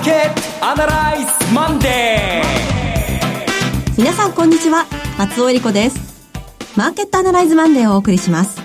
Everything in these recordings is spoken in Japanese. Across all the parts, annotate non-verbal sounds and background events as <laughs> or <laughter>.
ーケットアナライズマンデー。皆さんこんにちは。松尾英里子です。マーケットアナライズマンデーをお送りします。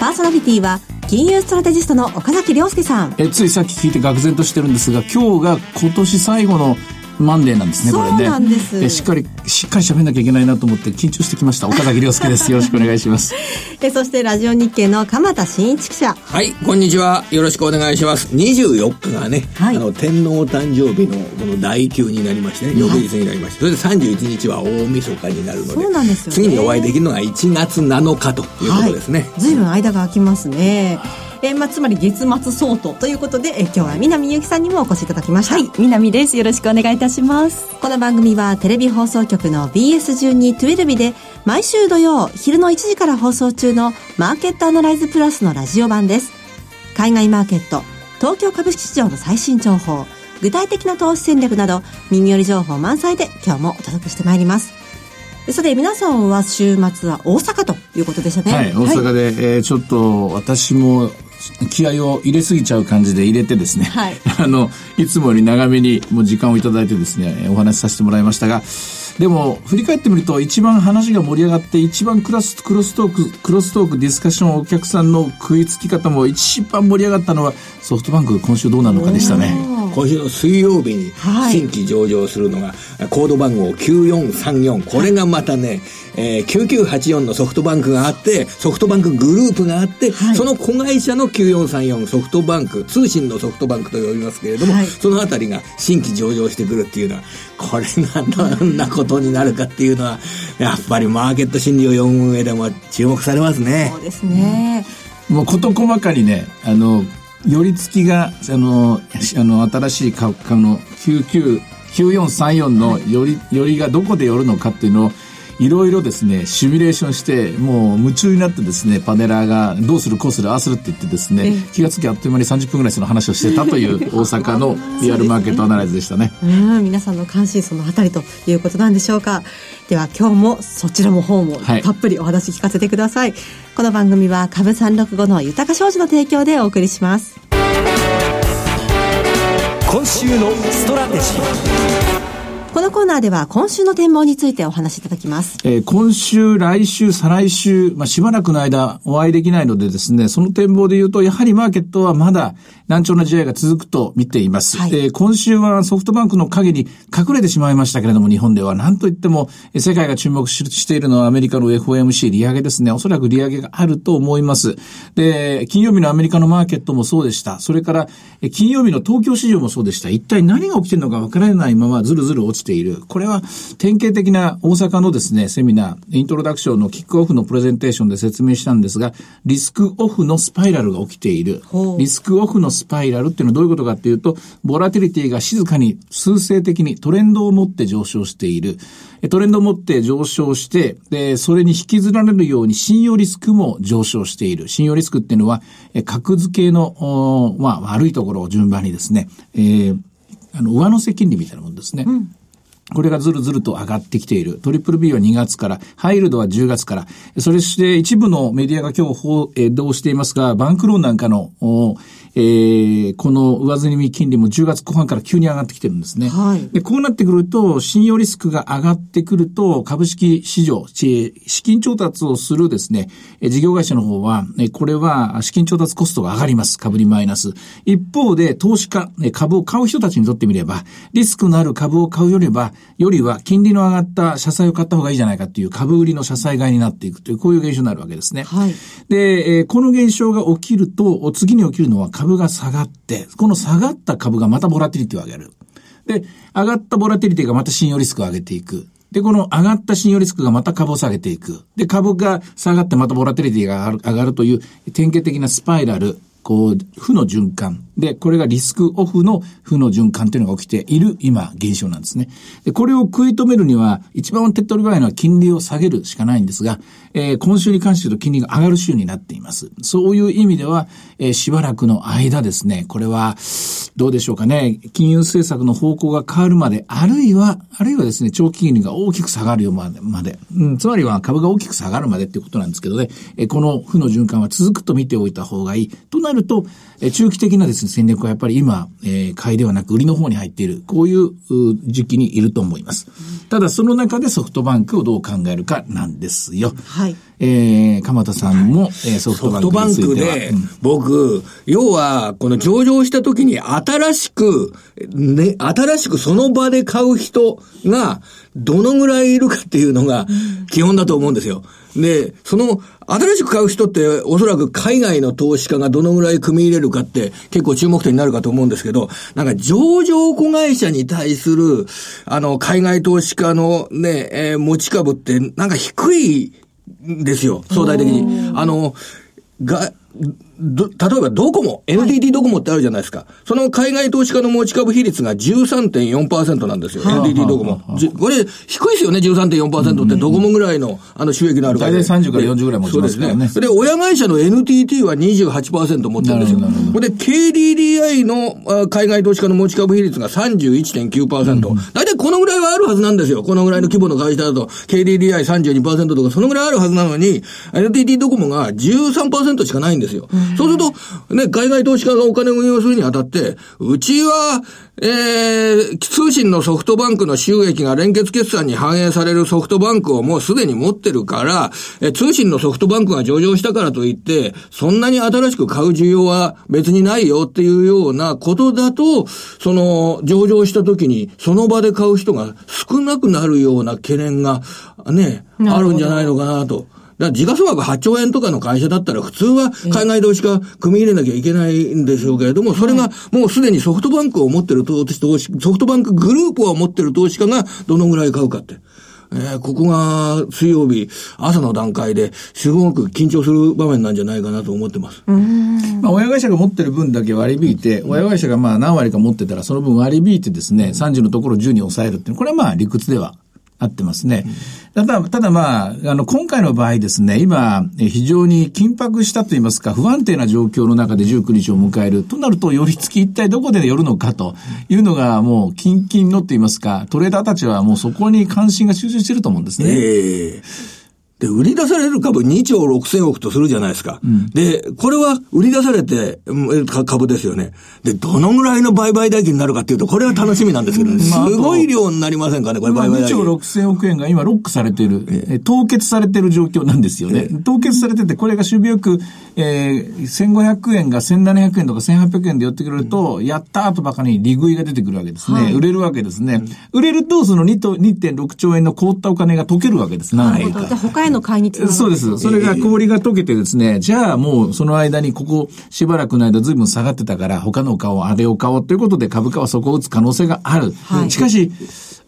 パーソナリティは金融ストラテジストの岡崎良介さん。えついさっき聞いて愕然としてるんですが今日が今年最後のマンデーなんですね、これね。でしっかり、しっかり喋んなきゃいけないなと思って緊張してきました。岡崎良介です。よろしくお願いします。<laughs> えそしてラジオ日経の鎌田伸一記者はい、こんにちは。よろしくお願いします。24日がね、はいあの、天皇誕生日のこの第9になりましてね、翌日になりまして、それで31日は大晦日になるので、そうなんですよね次にお会いできるのが1月7日ということですね。ずいぶん間が空きますねえまあ、つまり月末相当ということでえ今日は南由紀さんにもお越しいただきました、はい、南です。よろしくお願いいたします。この番組はテレビ放送局の BS12-12 で毎週土曜昼の1時から放送中のマーケットアナライズプラスのラジオ版です。海外マーケット、東京株式市場の最新情報、具体的な投資戦略など耳寄り情報満載で今日もお届けしてまいります。さて皆さんは週末は大阪ということでしたね。はい、大阪で、えーちょっと私も気合を入れすぎちゃう感じで入れてですね、はい <laughs> あの、いつもより長めにもう時間をいただいてですね、お話しさせてもらいましたが、でも、振り返ってみると、一番話が盛り上がって、一番クラス、クロストーク、クロストーク、ディスカッション、お客さんの食いつき方も一番盛り上がったのは、ソフトバンク今週どうなるのかでしたね。今週の水曜日にはい新規上場するのが、コード番号9434。これがまたね、えー9984のソフトバンクがあって、ソフトバンクグループがあって、はいその子会社の9434ソフトバンク、通信のソフトバンクと呼びますけれども、はいそのあたりが新規上場してくるっていうのは、これがどんなことになるかっていうのは、やっぱりマーケット心理を読む上でも注目されますねそう。ですね。もう事細かにね、あの、寄り付きが、あの、あの、新しい株価の99、9434の寄り、寄りがどこで寄るのかっていうのを、いろいろですね、シミュレーションして、もう夢中になってですね、パネラーがどうする、こうする、ああするって言ってですね、気がつきあっという間に30分ぐらいその話をしてたという <laughs> 大阪のリアルマーケットアナライズでしたね。うん、皆さんの関心そのあたりということなんでしょうか。では今日もそちらも方もはいたっぷりお話聞かせてください。この番組は株365の豊か商事の提供でお送りします。今週のストラテジーこのコーナーでは今週の展望についてお話しいただきます。えー今週、来週、再来週、まあ、しばらくの間お会いできないのでですね、その展望で言うと、やはりマーケットはまだ難聴な試合が続くと見ています。はいえー今週はソフトバンクの影に隠れてしまいましたけれども、日本では何と言っても、えー世界が注目ししているのはアメリカの FOMC 利上げですね。おそらく利上げがあると思います。で、金曜日のアメリカのマーケットもそうでした。それから、えー金曜日の東京市場もそうでした。一体何が起きているのかわからないままずるずる落ちている。これは典型的な大阪のですね、セミナー、イントロダクションのキックオフのプレゼンテーションで説明したんですが、リスクオフのスパイラルが起きている。リスクオフのスパイラルっていうのはどういうことかっていうと、ボラティリティが静かに数勢的にトレンドを持って上昇している。えトレンドを持って上昇して、で、それに引きずられるように信用リスクも上昇している。信用リスクっていうのは、え格付けの、おまあ、悪いところを順番にですね、えーあの、上乗せ金利みたいなものですね。これがずるずると上がってきている。トリプル B は2月から、ハイルドは10月から。それして一部のメディアが今日報えー同していますが、バンクローンなんかの、おえーこの上積み金利も10月後半から急に上がってきてるんですね。はいで、こうなってくると、信用リスクが上がってくると、株式市場、ち資金調達をするですね、え事業会社の方は、えこれは資金調達コストが上がります。株にマイナス。一方で、投資家、え株を買う人たちにとってみれば、リスクのある株を買うよりは、よりは金利の上がった社債を買った方がいいじゃないかっていう株売りの社債買いになっていくという、こういう現象になるわけですね。はいで、えーこの現象が起きると、次に起きるのは株が下がって、この下がった株がまたボラティリティを上げる。で、上がったボラティリティがまた信用リスクを上げていく。で、この上がった信用リスクがまた株を下げていく。で、株が下がってまたボラティリティが上がるという典型的なスパイラル。こう、負の循環。で、これがリスクオフの負の循環というのが起きている今、現象なんですね。で、これを食い止めるには、一番手っ取り早いのは金利を下げるしかないんですが、えー今週に関して言うと金利が上がる週になっています。そういう意味では、えーしばらくの間ですね、これは、どうでしょうかね、金融政策の方向が変わるまで、あるいは、あるいはですね、長期金利が大きく下がるよまで、まで。うん、つまりは株が大きく下がるまでっていうことなんですけどね、えーこの負の循環は続くと見ておいた方がいい。となると、え中期的なですね、戦略はやっぱり今、えー、買いではなく売りの方に入っている、こういう時期にいると思います。ただその中でソフトバンクをどう考えるかなんですよ。はい。えー、鎌田さんも、えー、ソフトバンクについては。で、うん、僕、要は、この上場した時に新しく、ね、新しくその場で買う人が、どのぐらいいるかっていうのが基本だと思うんですよ。で、その、新しく買う人って、おそらく海外の投資家がどのぐらい組み入れるかって結構注目点になるかと思うんですけど、なんか上場子会社に対する、あの、海外投資家のね、えー、持ち株って、なんか低いんですよ、相対的に。あの、が、ど、例えばドコモ、NTT ドコモってあるじゃないですか。その海外投資家の持ち株比率が13.4%なんですよ。NTT ドコモ。これ、低いですよね、13.4%ってドコモぐらいの、あの、収益のある会社。大体30から40ぐらい持ちますね。で、親会社の NTT は28%持ってるんですよ。これで、KDDI の海外投資家の持ち株比率が31.9%。大体このぐらいはあるはずなんですよ。このぐらいの規模の会社だと、KDDI32% とか、そのぐらいあるはずなのに、NTT ドコモが13%しかないんですよ。そうすると、ね、海外投資家がお金を運用するにあたって、うちは、えー、通信のソフトバンクの収益が連結決算に反映されるソフトバンクをもうすでに持ってるから、え通信のソフトバンクが上場したからといって、そんなに新しく買う需要は別にないよっていうようなことだと、その、上場した時にその場で買う人が少なくなるような懸念がね、あるんじゃないのかなと。だから時価総額8兆円とかの会社だったら普通は海外投資家組み入れなきゃいけないんでしょうけれども、それがもうすでにソフトバンクを持ってる投資、ソフトバンクグループを持ってる投資家がどのぐらい買うかって。えー、ここが水曜日朝の段階ですごく緊張する場面なんじゃないかなと思ってます。まあ、親会社が持ってる分だけ割り引いて、親会社がまあ何割か持ってたらその分割り引いてですね、30のところ10に抑えるっていう、これはまあ理屈ではあってますね。ただ、ただまあ、あの、今回の場合ですね、今、非常に緊迫したといいますか、不安定な状況の中で19日を迎えるとなると、寄り付き一体どこで寄るのかというのが、もう、近々のと言いますか、トレーダーたちはもうそこに関心が集中していると思うんですね。えーで、売り出される株2兆6千億とするじゃないですか。うん、で、これは売り出されて、株ですよね。で、どのぐらいの売買代金になるかっていうと、これは楽しみなんですけどね。すごい量になりませんかね、これ売買代金。2兆6千億円が今ロックされている、えー、凍結されている状況なんですよね。えー、凍結されてて、これが守備よく、えー、1500円が1700円とか1800円で寄ってくると、うん、やったーとばかりに利食いが出てくるわけですね。はい、売れるわけですね。うん、売れると、その2.6兆円の凍ったお金が溶けるわけです。なるの買いにつながる。そうです。それが氷が溶けてですね、じゃあもうその間にここしばらくの間ずいぶん下がってたから、他の顔、あれを買おうということで株価はそこを打つ可能性がある。はい、しかし、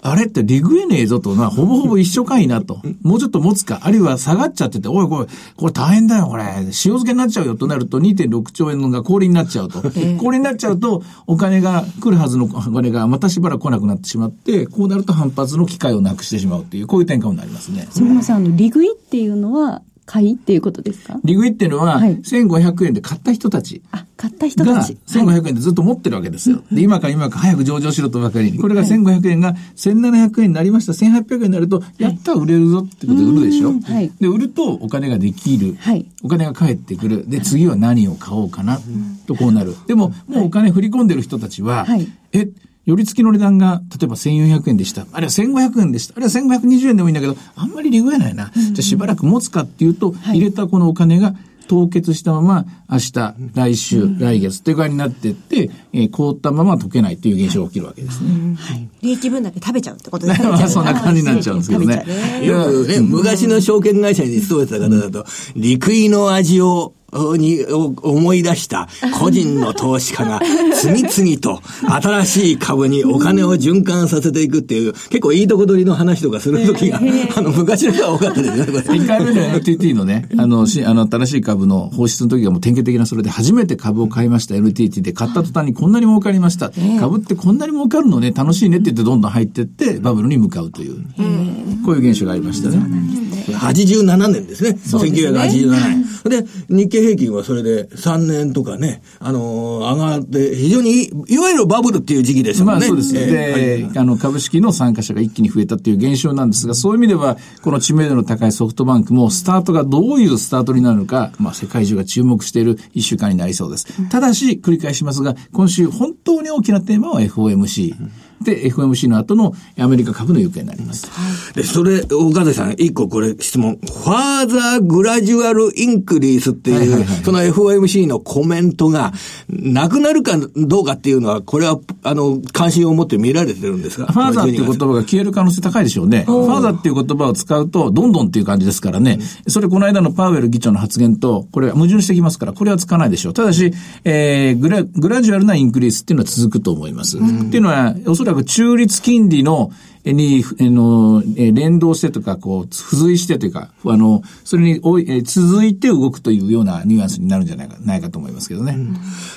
あれってリグえねえぞとな、ほぼほぼ一緒かいなと。もうちょっと持つか、あるいは下がっちゃってて、おいこれ、これ大変だよ、これ。塩漬けになっちゃうよとなると2.6兆円のが氷になっちゃうと。氷になっちゃうと、お金が来るはずのお金がまたしばらく来なくなってしまって、こうなると反発の機会をなくしてしまうという、こういう展開になりますね。すみません、あの、リグイっていうのは、買いっていうことですか？利食いっていうのは、1500円で買った人たち。あ、買った人たち。1500円でずっと持ってるわけですよ。で、今か今か早く上場しろとばかりに。これが1500円が1700円になりました。1800円になると、やったら売れるぞってことで売るでしょ？はい、で、売るとお金ができる。はい、お金が返ってくる。で、次は何を買おうかな。とこうなる。でも、もうお金振り込んでる人たちは、え、寄り付きの値段が、例えば1400円でした。あるいは1500円でした。あるいは1520円でもいいんだけど、あんまり利食えないな。じゃあしばらく持つかっていうと、入れたこのお金が、凍結したまま、明日、来週、来月っていう感じになっていって、えー、凍ったまま溶けないっていう現象が起きるわけですね。はい。利益分だけ食べちゃうってことですね。まあ、そんな感じになっちゃうんですけどね。よくね、昔の証券会社に勤めてた方だと、陸位の味をに思い出した個人の投資家が次々と新しい株にお金を循環させていくっていう、結構いいとこ取りの話とかするときが、あの、昔の人は多かったですね、これ。1回目の NTT のね、<laughs> あの、しあの新しい株の放出の時がもう典型的なそれで初めて株を買いました NTT で買った途端にこんなに儲かりました。株ってこんなに儲かるのね、楽しいねって言ってどんどん入っていってバブルに向かうという、こういう現象がありましたね。87年ですね。1987年。で、日経平均はそれで3年とかね、あのー上がって、非常にいい、いわゆるバブルっていう時期ですよね。まあそうですね。ええで、あの、株式の参加者が一気に増えたっていう現象なんですが、そういう意味では、この知名度の高いソフトバンクも、スタートがどういうスタートになるのか、まあ世界中が注目している一週間になりそうです。ただし、繰り返しますが、今週本当に大きなテーマは FOMC。で、FOMC の後のアメリカ株の行方になります。で、それ、岡崎さん、一個これ質問。ファーザーグラジュアルインクリースっていう、はいはいはいその FOMC のコメントが、なくなるかどうかっていうのは、これは、あの、関心を持って見られてるんですか？ファーザーっていう言葉。葉が消える可能性高いでしょうね。ファーザーっていう言葉を使うと、どんどんっていう感じですからね。それこの間のパウエル議長の発言と、これは矛盾してきますから、これはつかないでしょう。ただし、えー、グラ、グラジュアルなインクリースっていうのは続くと思います。っていうのは、おそらく中立金利の、に、えの、え連動してとか、こう、付随してというか、あの、それにおい、え続いて動くというようなニュアンスになるんじゃないか、ないかと思いますけどね。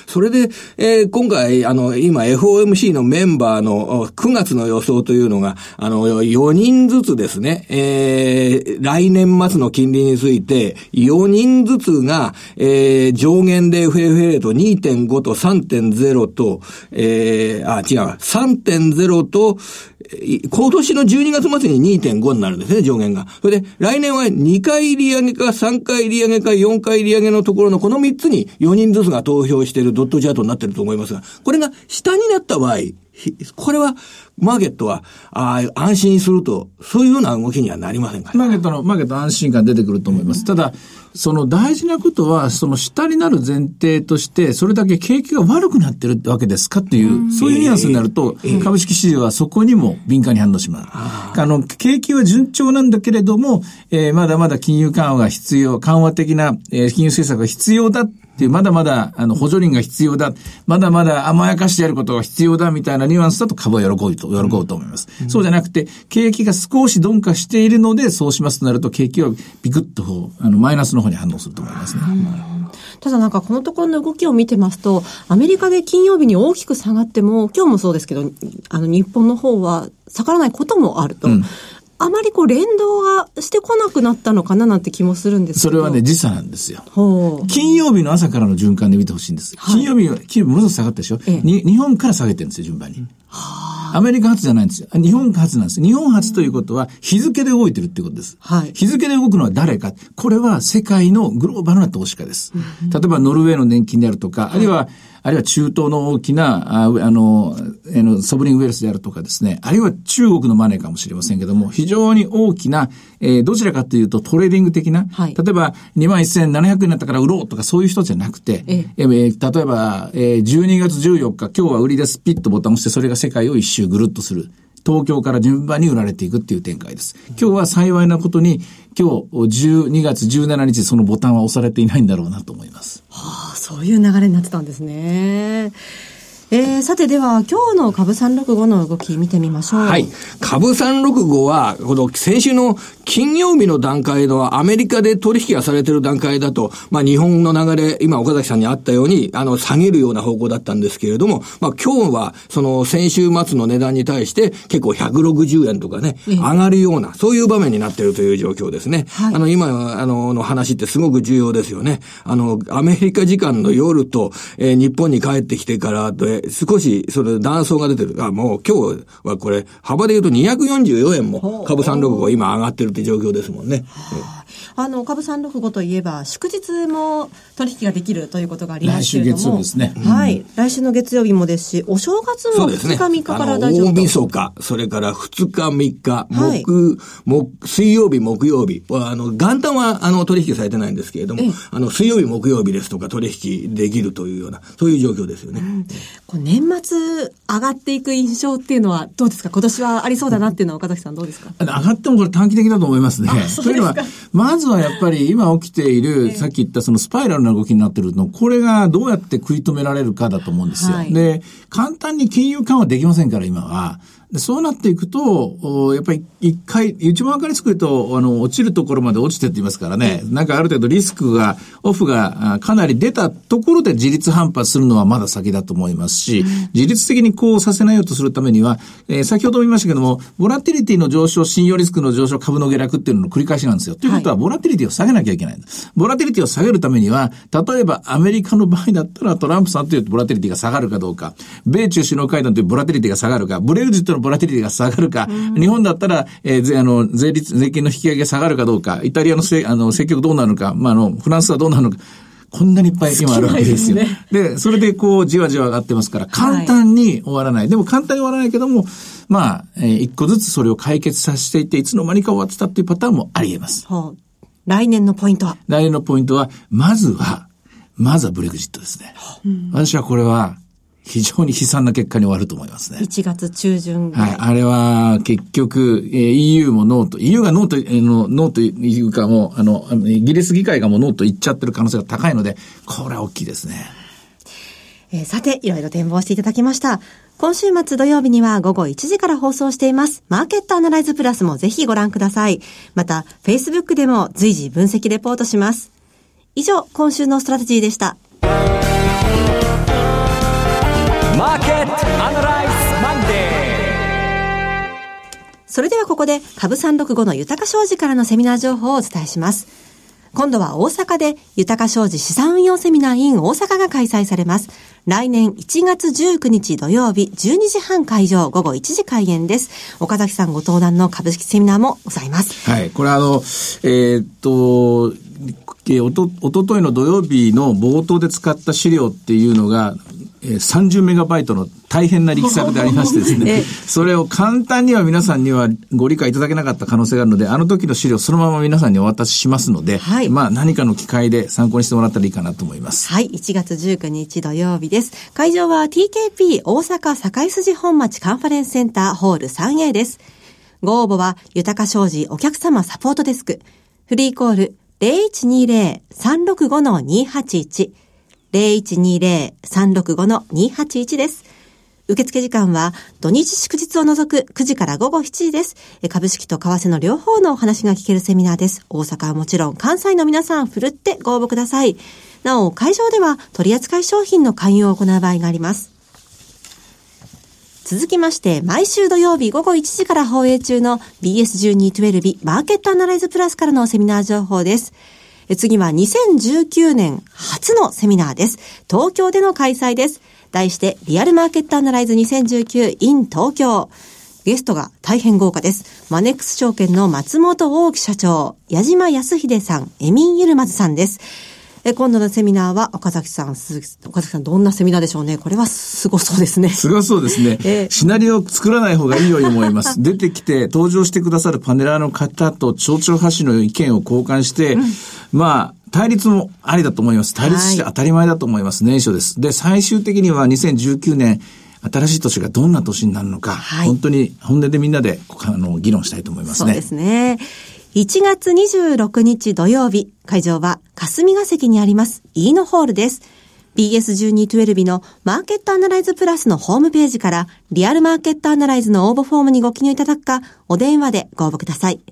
それで、えー今回、あの、今 FOMC のメンバーのお9月の予想というのが、あの、4人ずつですね、えー来年末の金利について、4人ずつが、えー上限で FFA レート2.5と3.0と、えーあ、違う、3.0と、い今年の12月末に2.5になるんですね、上限が。それで、来年は2回利上げか3回利上げか4回利上げのところのこの3つに4人ずつが投票しているドットチャートになっていると思いますが、これが下になった場合、これは、マーケットは、あー安心すると、そういうような動きにはなりませんかねマーケットの、マーケット安心感出てくると思います。ただ、その大事なことは、その下になる前提として、それだけ景気が悪くなってるわけですかっていう、そういうニュアンスになると、株式市場はそこにも敏感に反応します。あの、景気は順調なんだけれども、えーまだまだ金融緩和が必要、緩和的な、えー金融政策が必要だっていう、まだまだ、あの、補助輪が必要だ、まだまだ甘やかしてやることが必要だみたいなニュアンスだと株は喜ぶと、喜ぶと思います。そうじゃなくて、景気が少し鈍化しているので、そうしますとなると、景気はビクッとこう、あの、マイナスの方に反応すると思いますね。ただなんかこのところの動きを見てますと、アメリカで金曜日に大きく下がっても、今日もそうですけど、あの日本の方は下がらないこともあると。うんあまりこう連動がしてこなくなったのかななんて気もするんです。それはね、時差なんですよ。金曜日の朝からの循環で見てほしいんです。はい金曜日は、金曜日ものすごく下がったでしょ、ええに日本から下げてるんですよ、順番に。アメリカ発じゃないんですよ。日本発なんですよ。日本発ということは、日付で動いてるってことです。はい日付で動くのは誰か。これは世界のグローバルな投資家です。例えば、ノルウェーの年金であるとか、あるいは、あるいは中東の大きな、ああの、あのソブリンウェルスであるとかですね、あるいは中国のマネーかもしれませんけども、非常に大きな、えーどちらかというとトレーディング的な、はい。例えば21,700円になったから売ろうとかそういう人じゃなくて、ええ。ー例えば、えー12月14日、今日は売りです、ピッとボタンを押して、それが世界を一周ぐるっとする。東京から順番に売られていくっていう展開です。今日は幸いなことに、今日12月17日そのボタンは押されていないんだろうなと思います。はあそういう流れになってたんですね。えー、さてでは今日の株365の動き見てみましょう。はい。株365は、この先週の金曜日の段階のアメリカで取引がされている段階だと、まあ日本の流れ、今岡崎さんにあったように、あの、下げるような方向だったんですけれども、まあ今日は、その先週末の値段に対して結構160円とかね、上がるような、そういう場面になっているという状況ですね。はいあの、今、あの、の話ってすごく重要ですよね。あの、アメリカ時間の夜と、えー日本に帰ってきてからで、少し、それ、断層が出てる。あ、もう今日はこれ、幅で言うと244円も株365今上がってるって状況ですもんね。あの、株365といえば、祝日も取引ができるということがありますけれども。来週月曜日ですねはい。来週の月曜日もですし、お正月も2そうですね。日3日から大丈夫と。大晦日、それから2日3日、はい木、木、水曜日、木曜日は、あの、元旦は、あの、取引されてないんですけれどもええ、あの、水曜日、木曜日ですとか取引できるというような、そういう状況ですよね。こう年末上がっていく印象っていうのはどうですか？今年はありそうだなっていうのは岡崎さんどうですか？上がってもこれ短期的だと思いますね。そうというのはまずはやっぱり今起きている、さっき言ったそのスパイラルな動きになってるの、これがどうやって食い止められるかだと思うんですよ。はい。で、簡単に金融緩和できませんから今は、でそうなっていくと、おやっぱり一回、一番わかりやすく言うと、あの、落ちるところまで落ちてって言いますからね、なんかある程度リスクが、オフがあかなり出たところで自立反発するのはまだ先だと思いますし、自律的にこうさせないようとするためには、えー先ほども言いましたけども、ボラティリティの上昇、信用リスクの上昇、株の下落っていうのの繰り返しなんですよ。ということは、ボラティリティを下げなきゃいけない。ボラティリティを下げるためには、例えばアメリカの場合だったらトランプさんというボラティリティが下がるかどうか、米中首脳会談というボラティリティが下がるか、ブレグジットのボラティリティが下がるか、日本だったら、えーぜあの、税率、税金の引き上げが下がるかどうか、イタリアのせあの、積極どうなるのか、まあ、あの、フランスはどうなるのか、こんなにいっぱい今あるわけですよ。でそれでこう、じわじわ上がってますから、簡単に終わらない。でも簡単に終わらないけども、まあ、えー一個ずつそれを解決させていって、いつの間にか終わってたっていうパターンもあり得ます。来年のポイントは？来年のポイントは、まずは、まずはブレグジットですね。私はこれは、非常に悲惨な結果に終わると思いますね。1月中旬。はい。あれは、結局、えー EU もノーと、EU がノーと、えーのノーというかもう、あの、あのイギリス議会がもうノーと言っちゃってる可能性が高いので、これは大きいですね。えーさて、いろいろ展望していただきました。今週末土曜日には午後1時から放送しています。マーケットアナライズプラスもぜひご覧ください。また、Facebook でも随時分析レポートします。以上、今週のストラテジーでした。それではここで、株365の豊か商事からのセミナー情報をお伝えします。今度は大阪で豊か商事資産運用セミナー in 大阪が開催されます。来年1月19日土曜日12時半会場午後1時開演です。岡崎さんご登壇の株式セミナーもございます。はい。これあの、えーっと、えーおと、おとといの土曜日の冒頭で使った資料っていうのが、えー30メガバイトの大変な力作でありましてです <laughs> ええね、それを簡単には皆さんにはご理解いただけなかった可能性があるので、あの時の資料そのまま皆さんにお渡ししますので、はいまあ何かの機会で参考にしてもらったらいいかなと思います。はい、1月19日土曜日です。会場は TKP 大阪堺筋本町カンファレンスセンターホール 3A です。ご応募は豊か商事お客様サポートデスク。フリーコール0120-365-281 0120-365-281です。受付時間は土日祝日を除く9時から午後7時です。株式と為替の両方のお話が聞けるセミナーです。大阪はもちろん関西の皆さん、ふるってご応募ください。なお、会場では取扱い商品の勧誘を行う場合があります。続きまして、毎週土曜日午後1時から放映中の BS1212 日マーケットアナライズプラスからのセミナー情報です。次は2019年初のセミナーです。東京での開催です。題して、リアルマーケットアナライズ2019 in 東京。ゲストが大変豪華です。マネックス証券の松本大木社長、矢島康秀さん、エミン・ユルマズさんです。え今度のセミナーは岡崎さん、鈴木岡崎さん、どんなセミナーでしょうね。これはすごそうですね。すごそうですね。ええシナリオを作らない方がいいように思います。<laughs> 出てきて登場してくださるパネラーの方と蝶々発信の意見を交換して、まあ、対立もありだと思います。対立して当たり前だと思います。年初です。で、最終的には2019年、新しい年がどんな年になるのか、はい本当に本音でみんなであの議論したいと思いますね。そうですね。1月26日土曜日、会場は霞が関にあります、イーノホールです。BS1212 のマーケットアナライズプラスのホームページから、リアルマーケットアナライズの応募フォームにご記入いただくか、お電話でご応募ください。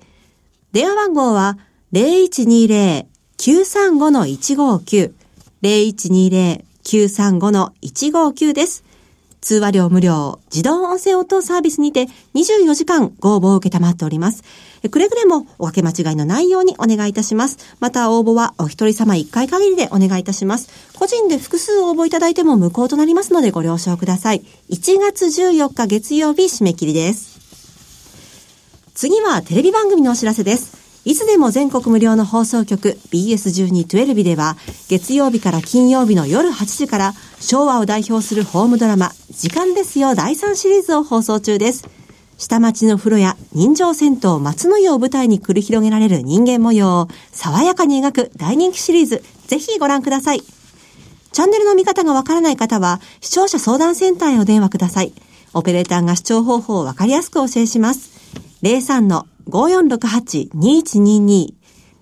電話番号は0120-935-159、0120-935-159です。通話料無料、自動音声応答サービスにて24時間ご応募を受けたまっております。くれぐれもおかけ間違いのないようにお願いいたします。また応募はお一人様1回限りでお願いいたします。個人で複数応募いただいても無効となりますのでご了承ください。1月14日月曜日締め切りです。次はテレビ番組のお知らせです。いつでも全国無料の放送局 BS1212 では月曜日から金曜日の夜8時から昭和を代表するホームドラマ時間ですよ第3シリーズを放送中です。下町の風呂や人情銭湯松の湯を舞台に繰り広げられる人間模様を爽やかに描く大人気シリーズぜひご覧ください。チャンネルの見方がわからない方は、視聴者相談センターへお電話ください。オペレーターが視聴方法をわかりやすくお教えします。5468-2122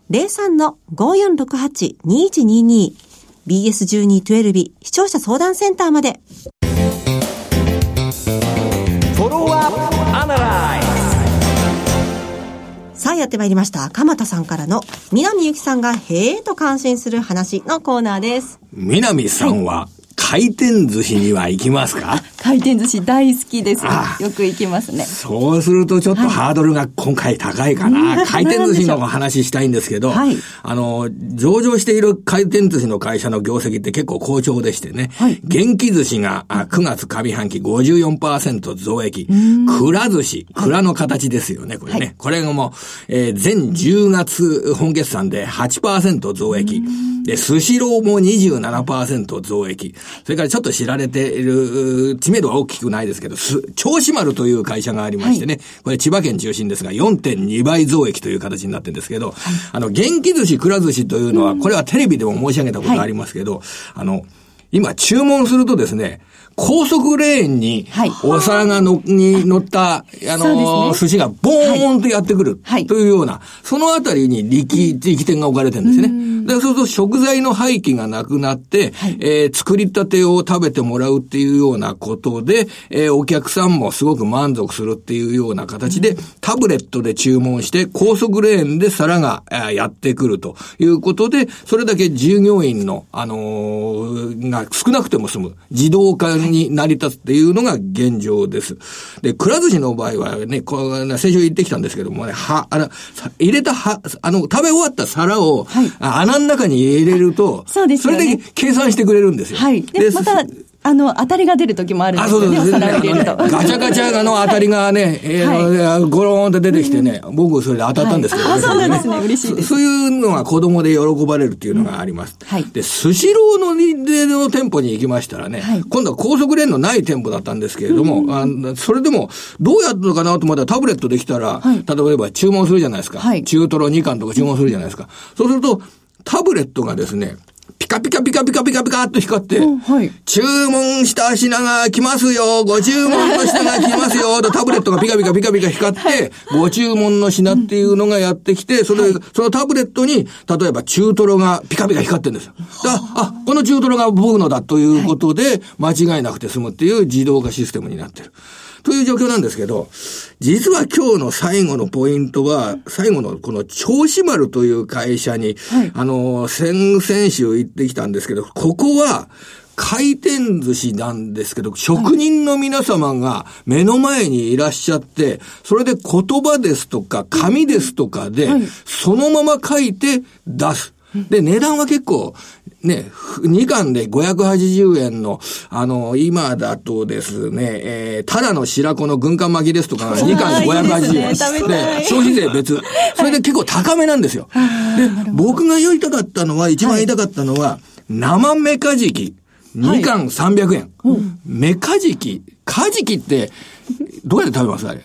03-5468-2122 BS1212 視聴者相談センターまでさあやってまいりました。鎌田さんからの、南ゆきさんがへえと感心する話のコーナーです。南さんは、回転寿司には行きますか？回転寿司大好きですあ。よく行きますね。そうするとちょっとハードルが今回高いかな。回転寿司の話したいんですけど、はいあの、上場している回転寿司の会社の業績って結構好調でしてね、はい元気寿司があ9月上半期54%増益、くら寿司、蔵の形ですよね、これね。はいこれがもう、えー全10月本決算で8%増益。で、スシローも27%増益。それからちょっと知られている、知名度は大きくないですけど、す銚子丸という会社がありましてね、これ千葉県中心ですが4.2倍増益という形になってるんですけど、あの、元気寿司、くら寿司というのは、これはテレビでも申し上げたことありますけど、あの、今注文するとですね、高速レーンにはい、お皿がの、に乗った、あの、ね。寿司がボーンとやってくる。はい。というような、そのあたりに力、力点が置かれてるんですね。だからそうすると食材の廃棄がなくなって、はい。えー作りたてを食べてもらうっていうようなことで、えーお客さんもすごく満足するっていうような形で、タブレットで注文して、高速レーンで皿が、えーやってくるということで、それだけ従業員の、あのーが少なくても済む、自動化に成り立つっていうのが現状です。で、くら寿司の場合はね、こう先週言ってきたんですけどもね、は、あの、さ入れたは、あの、食べ終わった皿を、はい。あ穴の中に入れると、そうですよねれで計算してくれるんですよ。はい。で、また、あの、当たりが出る時もあるんあ、ですよね。そうそうそう。お皿を入れると。ガチャガチャの当たりがね、<laughs> えーゴローンって出てきてね、僕それで当たったんですけど、はいあそうなんですね嬉しいですそそういうのが子供で喜ばれるっていうのがあります。はいで、スシローのでの店舗に行きましたらね、はい今度は高速レーンのない店舗だったんですけれども、あそれでも、どうやったのかなと思ったらタブレットできたら、はい例えば注文するじゃないですか。はい中トロ2貫とか注文するじゃないですか。そうすると、タブレットがですね、ピカピカピカピカピカピカっと光って、うんはい注文した品が来ますよご注文の品が来ますよとタブレットがピカピカピカピカ光って、ご注文の品っていうのがやってきて、それ、そのタブレットに、例えば中トロがピカピカ光ってるんですよ。だあ、この中トロが僕のだということで、間違いなくて済むっていう自動化システムになってる。という状況なんですけど、実は今日の最後のポイントは、最後のこの銚子丸という会社に、あの、先々週行ってきたんですけど、ここは、回転寿司なんですけど、職人の皆様が目の前にいらっしゃって、それで言葉ですとか、紙ですとかで、そのまま書いて出す。で、値段は結構、ね、2貫で580円の、あの、今だとですね、えー、ただの白子の軍艦巻きですとかが2貫で580円。いいですね消費税別。それで結構高めなんですよ。で、僕が言いたかったのは、一番言いたかったのは、生メカジキ。2貫300円。メカジキ。カジキって、どうやって食べますあれ？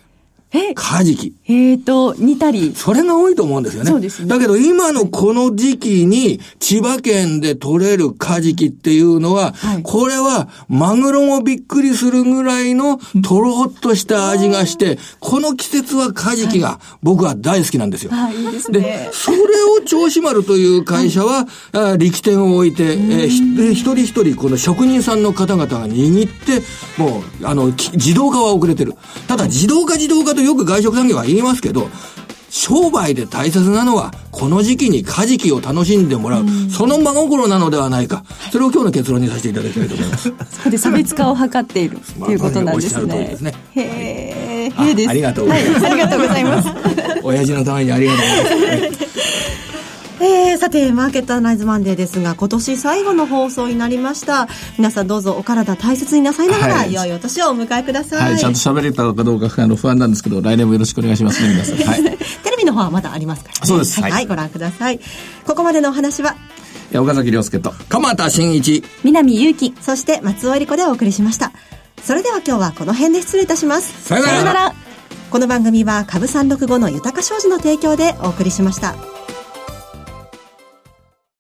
え、カジキ。えーと、煮たり。それが多いと思うんですよね。そうですねだけど今のこの時期に千葉県で取れるカジキっていうのは、はいこれはマグロもびっくりするぐらいのとろっとした味がして、この季節はカジキが僕は大好きなんですよ。はい、いいですでね、。それを銚子丸という会社は、あ力点を置いて、えー一人一人この職人さんの方々が握って、もう、あの、き自動化は遅れてる。ただ、自動化自動化とよく外食産業は言いますけど、商売で大切なのは、この時期にカジキを楽しんでもらう、その真心なのではないか。それを今日の結論にさせていただきたいと思います。そ <laughs> こで差別化を図っているっていうことなんですねですね。へえ、あへえです。ありがとうございますはありがとうございます。<laughs> 親父のためにありがとうございます。えー、さて、マーケットアナライズマンデーですが、今年最後の放送になりました。皆さんどうぞお体大切になさいながら、はい良いお年をお迎えください。はい、ちゃんと喋れたのかどうかあの不安なんですけど、来年もよろしくお願いしますね、皆さん。はい。テレビの方はまだありますからね。そうですはい、はいご覧ください。ここまでのお話は、岡崎亮介と。鎌田新一。南祐希。そして松尾恵理子でお送りしました。それでは今日はこの辺で失礼いたします。さよなら。この番組は株365の豊か商事の提供でお送りしました。